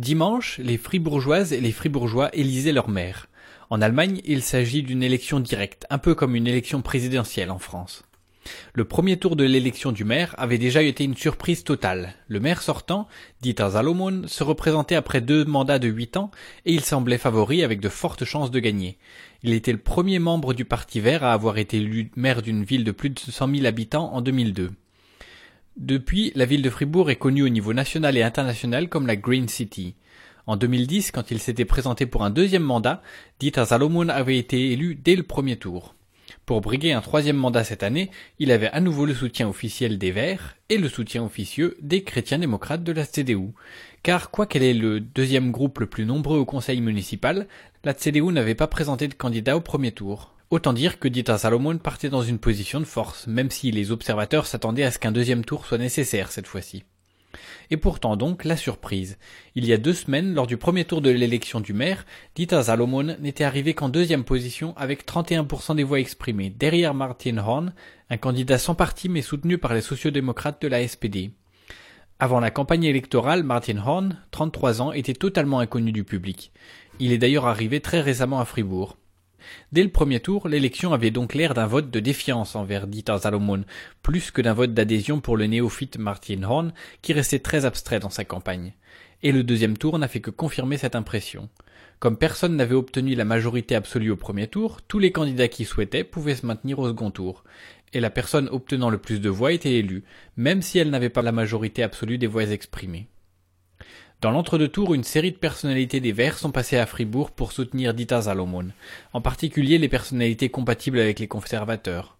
Dimanche, les fribourgeoises et les fribourgeois élisaient leur maire. En Allemagne, il s'agit d'une élection directe, un peu comme une élection présidentielle en France. Le premier tour de l'élection du maire avait déjà été une surprise totale. Le maire sortant, Dieter Salomon, se représentait après deux mandats de huit ans et il semblait favori avec de fortes chances de gagner. Il était le premier membre du Parti vert à avoir été élu maire d'une ville de plus de 100 000 habitants en 2002. Depuis, la ville de Fribourg est connue au niveau national et international comme la Green City. En 2010, quand il s'était présenté pour un deuxième mandat, Dieter Salomon avait été élu dès le premier tour. Pour briguer un troisième mandat cette année, il avait à nouveau le soutien officiel des Verts et le soutien officieux des chrétiens démocrates de la CDU. Car quoiqu'elle est le deuxième groupe le plus nombreux au conseil municipal, la CDU n'avait pas présenté de candidat au premier tour. Autant dire que Dieter Salomon partait dans une position de force, même si les observateurs s'attendaient à ce qu'un deuxième tour soit nécessaire cette fois-ci. Et pourtant donc la surprise. Il y a deux semaines, lors du premier tour de l'élection du maire, Dieter Salomon n'était arrivé qu'en deuxième position avec 31% des voix exprimées, derrière Martin Horn, un candidat sans parti mais soutenu par les sociodémocrates de la SPD. Avant la campagne électorale, Martin Horn, 33 ans, était totalement inconnu du public. Il est d'ailleurs arrivé très récemment à Fribourg. Dès le premier tour, l'élection avait donc l'air d'un vote de défiance envers Dieter Salomon, plus que d'un vote d'adhésion pour le néophyte Martin Horn, qui restait très abstrait dans sa campagne. Et le deuxième tour n'a fait que confirmer cette impression. Comme personne n'avait obtenu la majorité absolue au premier tour, tous les candidats qui souhaitaient pouvaient se maintenir au second tour. Et la personne obtenant le plus de voix était élue, même si elle n'avait pas la majorité absolue des voix exprimées. Dans l'entre-deux-tours, une série de personnalités des Verts sont passées à Fribourg pour soutenir Dita Salomon, en particulier les personnalités compatibles avec les conservateurs.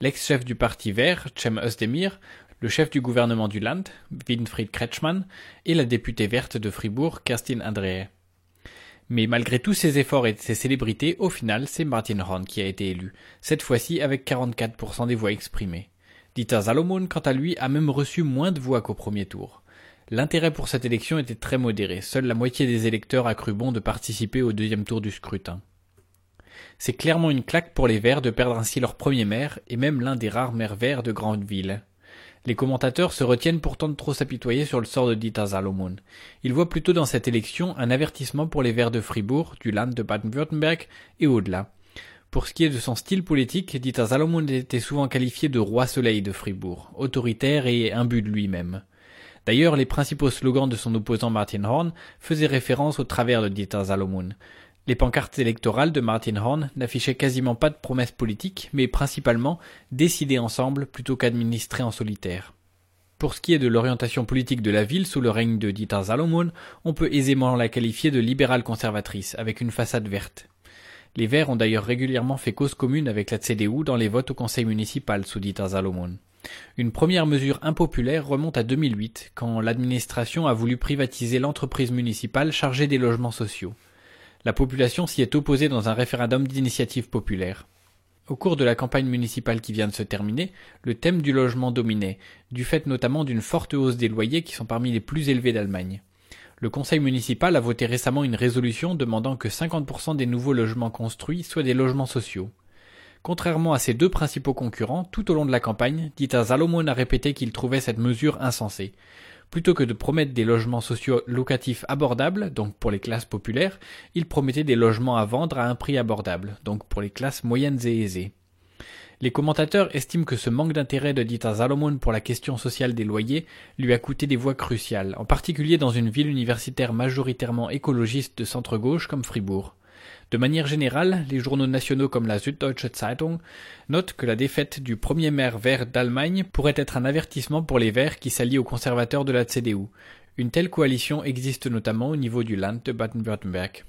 L'ex-chef du parti vert, Cem Özdemir, le chef du gouvernement du Land, Winfried Kretschmann, et la députée verte de Fribourg, Kerstin André. Mais malgré tous ces efforts et ces célébrités, au final, c'est Martin Horn qui a été élu, cette fois-ci avec 44% des voix exprimées. Dieter Salomon, quant à lui, a même reçu moins de voix qu'au premier tour. L'intérêt pour cette élection était très modéré, seule la moitié des électeurs a cru bon de participer au deuxième tour du scrutin. C'est clairement une claque pour les Verts de perdre ainsi leur premier maire, et même l'un des rares maires verts de grande ville. Les commentateurs se retiennent pourtant de trop s'apitoyer sur le sort de Dieter Salomon. Ils voient plutôt dans cette élection un avertissement pour les Verts de Fribourg, du Land de Baden-Württemberg et au-delà. Pour ce qui est de son style politique, Dieter Salomon était souvent qualifié de roi soleil de Fribourg, autoritaire et imbu de lui-même. D'ailleurs, les principaux slogans de son opposant Martin Horn faisaient référence au travers de Dieter Salomon. Les pancartes électorales de Martin Horn n'affichaient quasiment pas de promesses politiques, mais principalement décider ensemble plutôt qu'administrer en solitaire. Pour ce qui est de l'orientation politique de la ville sous le règne de Dieter Salomon, on peut aisément la qualifier de libérale conservatrice, avec une façade verte. Les Verts ont d'ailleurs régulièrement fait cause commune avec la CDU dans les votes au conseil municipal sous Dieter Salomon. Une première mesure impopulaire remonte à 2008, quand l'administration a voulu privatiser l'entreprise municipale chargée des logements sociaux. La population s'y est opposée dans un référendum d'initiative populaire. Au cours de la campagne municipale qui vient de se terminer, le thème du logement dominait, du fait notamment d'une forte hausse des loyers qui sont parmi les plus élevés d'Allemagne. Le conseil municipal a voté récemment une résolution demandant que 50% des nouveaux logements construits soient des logements sociaux. Contrairement à ses deux principaux concurrents, tout au long de la campagne, Dieter Salomon a répété qu'il trouvait cette mesure insensée. Plutôt que de promettre des logements sociaux locatifs abordables, donc pour les classes populaires, il promettait des logements à vendre à un prix abordable, donc pour les classes moyennes et aisées. Les commentateurs estiment que ce manque d'intérêt de Dieter Salomon pour la question sociale des loyers lui a coûté des voix cruciales, en particulier dans une ville universitaire majoritairement écologiste de centre-gauche comme Fribourg. De manière générale, les journaux nationaux comme la Süddeutsche Zeitung notent que la défaite du premier maire vert d'Allemagne pourrait être un avertissement pour les Verts qui s'allient aux conservateurs de la CDU. Une telle coalition existe notamment au niveau du Land de Baden-Württemberg.